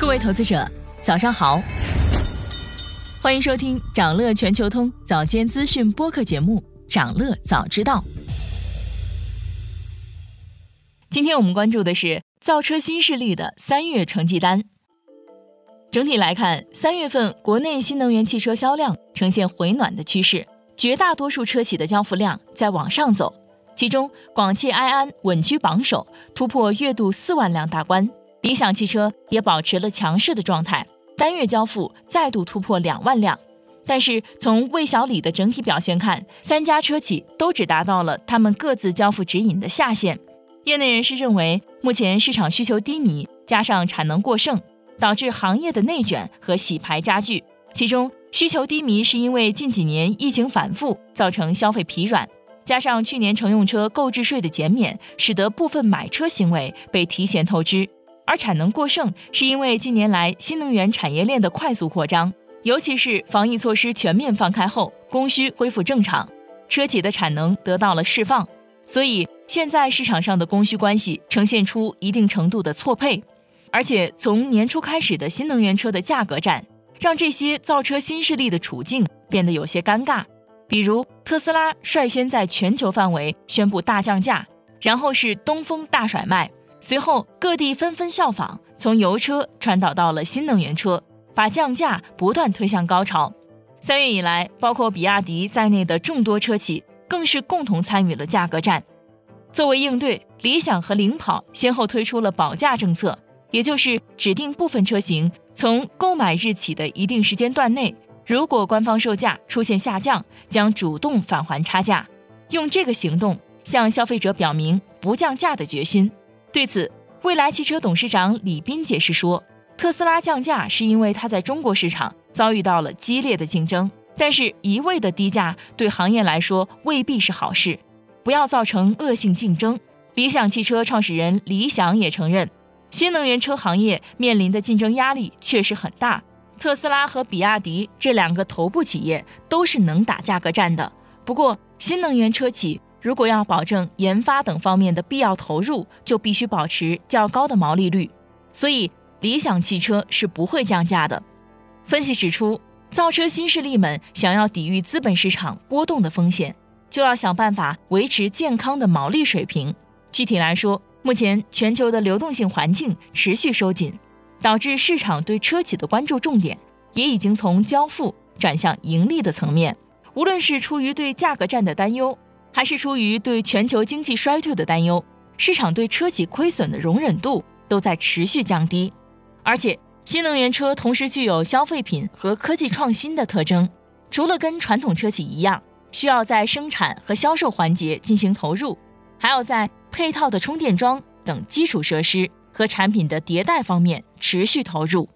各位投资者，早上好，欢迎收听长乐全球通早间资讯播客节目《长乐早知道》。今天我们关注的是造车新势力的三月成绩单。整体来看，三月份国内新能源汽车销量呈现回暖的趋势，绝大多数车企的交付量在往上走。其中，广汽埃安稳居榜首，突破月度四万辆大关；理想汽车也保持了强势的状态，单月交付再度突破两万辆。但是，从魏小李的整体表现看，三家车企都只达到了他们各自交付指引的下限。业内人士认为，目前市场需求低迷，加上产能过剩，导致行业的内卷和洗牌加剧。其中，需求低迷是因为近几年疫情反复，造成消费疲软。加上去年乘用车购置税的减免，使得部分买车行为被提前透支；而产能过剩是因为近年来新能源产业链的快速扩张，尤其是防疫措施全面放开后，供需恢复正常，车企的产能得到了释放，所以现在市场上的供需关系呈现出一定程度的错配。而且从年初开始的新能源车的价格战，让这些造车新势力的处境变得有些尴尬。比如特斯拉率先在全球范围宣布大降价，然后是东风大甩卖，随后各地纷纷效仿，从油车传导到了新能源车，把降价不断推向高潮。三月以来，包括比亚迪在内的众多车企更是共同参与了价格战。作为应对，理想和领跑先后推出了保价政策，也就是指定部分车型从购买日起的一定时间段内。如果官方售价出现下降，将主动返还差价，用这个行动向消费者表明不降价的决心。对此，蔚来汽车董事长李斌解释说：“特斯拉降价是因为它在中国市场遭遇到了激烈的竞争，但是一味的低价对行业来说未必是好事，不要造成恶性竞争。”理想汽车创始人李想也承认，新能源车行业面临的竞争压力确实很大。特斯拉和比亚迪这两个头部企业都是能打价格战的。不过，新能源车企如果要保证研发等方面的必要投入，就必须保持较高的毛利率。所以，理想汽车是不会降价的。分析指出，造车新势力们想要抵御资本市场波动的风险，就要想办法维持健康的毛利水平。具体来说，目前全球的流动性环境持续收紧。导致市场对车企的关注重点也已经从交付转向盈利的层面。无论是出于对价格战的担忧，还是出于对全球经济衰退的担忧，市场对车企亏损的容忍度都在持续降低。而且，新能源车同时具有消费品和科技创新的特征，除了跟传统车企一样需要在生产和销售环节进行投入，还要在配套的充电桩等基础设施。和产品的迭代方面持续投入。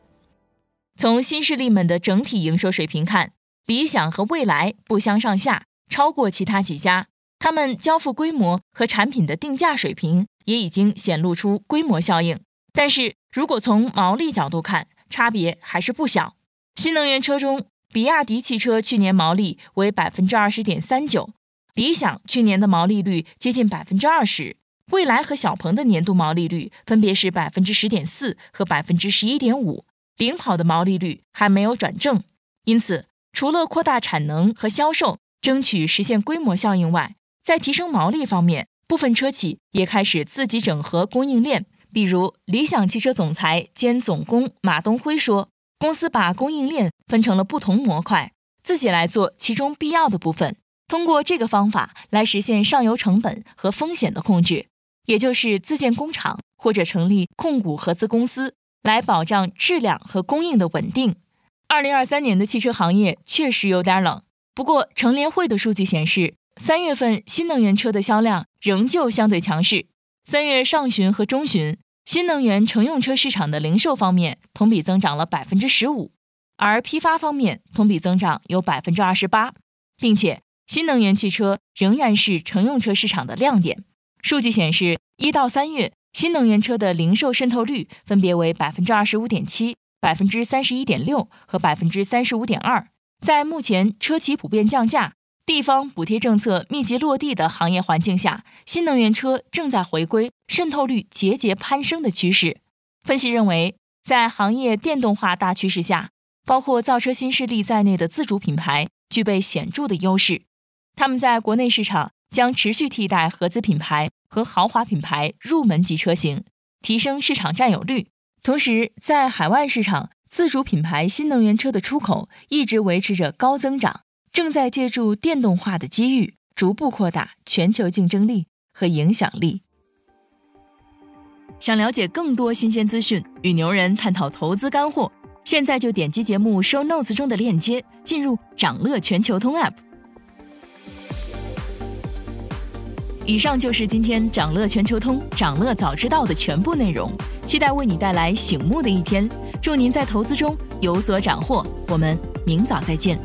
从新势力们的整体营收水平看，理想和蔚来不相上下，超过其他几家。他们交付规模和产品的定价水平也已经显露出规模效应。但是如果从毛利角度看，差别还是不小。新能源车中，比亚迪汽车去年毛利为百分之二十点三九，理想去年的毛利率接近百分之二十。蔚来和小鹏的年度毛利率分别是百分之十点四和百分之十一点五，领跑的毛利率还没有转正。因此，除了扩大产能和销售，争取实现规模效应外，在提升毛利方面，部分车企也开始自己整合供应链。比如，理想汽车总裁兼总工马东辉说，公司把供应链分成了不同模块，自己来做其中必要的部分，通过这个方法来实现上游成本和风险的控制。也就是自建工厂或者成立控股合资公司，来保障质量和供应的稳定。二零二三年的汽车行业确实有点冷，不过乘联会的数据显示，三月份新能源车的销量仍旧相对强势。三月上旬和中旬，新能源乘用车市场的零售方面同比增长了百分之十五，而批发方面同比增长有百分之二十八，并且新能源汽车仍然是乘用车市场的亮点。数据显示，一到三月，新能源车的零售渗透率分别为百分之二十五点七、百分之三十一点六和百分之三十五点二。在目前车企普遍降价、地方补贴政策密集落地的行业环境下，新能源车正在回归渗透率节节攀升的趋势。分析认为，在行业电动化大趋势下，包括造车新势力在内的自主品牌具备显著的优势。他们在国内市场将持续替代合资品牌和豪华品牌入门级车型，提升市场占有率。同时，在海外市场，自主品牌新能源车的出口一直维持着高增长，正在借助电动化的机遇，逐步扩大全球竞争力和影响力。想了解更多新鲜资讯，与牛人探讨投资干货，现在就点击节目 show notes 中的链接，进入掌乐全球通 app。以上就是今天掌乐全球通、掌乐早知道的全部内容，期待为你带来醒目的一天。祝您在投资中有所斩获，我们明早再见。